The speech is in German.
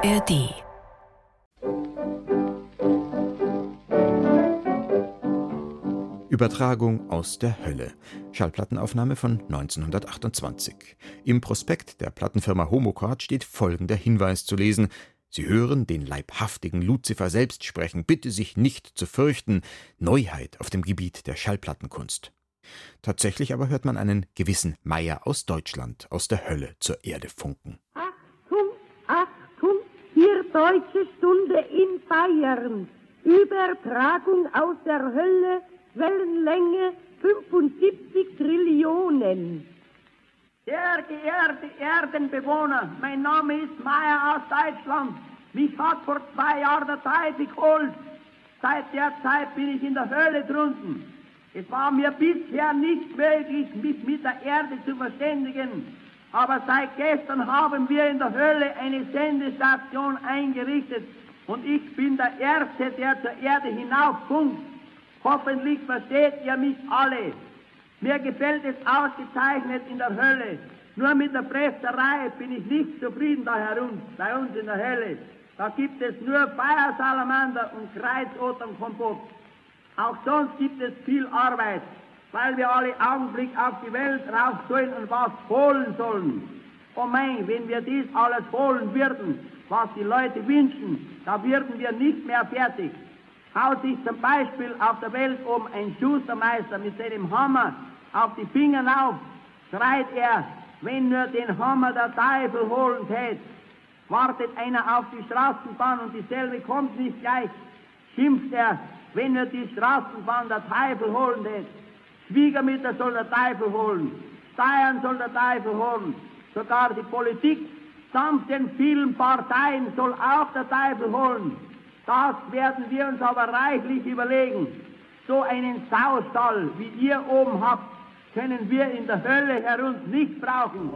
ARD Übertragung aus der Hölle. Schallplattenaufnahme von 1928. Im Prospekt der Plattenfirma Homocard steht folgender Hinweis zu lesen. Sie hören den leibhaftigen Luzifer selbst sprechen. Bitte sich nicht zu fürchten. Neuheit auf dem Gebiet der Schallplattenkunst. Tatsächlich aber hört man einen gewissen Meier aus Deutschland aus der Hölle zur Erde funken. Deutsche Stunde in Bayern. Übertragung aus der Hölle, Wellenlänge 75 Trillionen. Sehr geehrte Erdenbewohner, mein Name ist Meier aus Deutschland. Mich hat vor zwei Jahren der Teufel geholt. Seit der Zeit bin ich in der Hölle drunten. Es war mir bisher nicht möglich, mich mit der Erde zu verständigen. Aber seit gestern haben wir in der Hölle eine Sendestation eingerichtet und ich bin der Erste, der zur Erde hinauffunkt. Hoffentlich versteht ihr mich alle. Mir gefällt es ausgezeichnet in der Hölle. Nur mit der Presserei bin ich nicht zufrieden da herum, bei uns in der Hölle. Da gibt es nur Feiersalamander und Kreuzoternkompott. Auch sonst gibt es viel Arbeit, weil wir alle Augenblick auf die Welt rauf sollen und was holen sollen. Oh mein, wenn wir dies alles holen würden, was die Leute wünschen, da würden wir nicht mehr fertig. Haut sich zum Beispiel auf der Welt um ein Schustermeister mit seinem Hammer auf die Finger auf, schreit er, wenn nur den Hammer der Teufel holen tät. Wartet einer auf die Straßenbahn und dieselbe kommt nicht gleich, schimpft er, wenn er die Straßenbahn der Teufel holen lässt. Schwiegermütter soll der Teufel holen, Steuern soll der Teufel holen, sogar die Politik samt den vielen Parteien soll auch der Teufel holen. Das werden wir uns aber reichlich überlegen. So einen Saustall, wie ihr oben habt, können wir in der Hölle herunter nicht brauchen.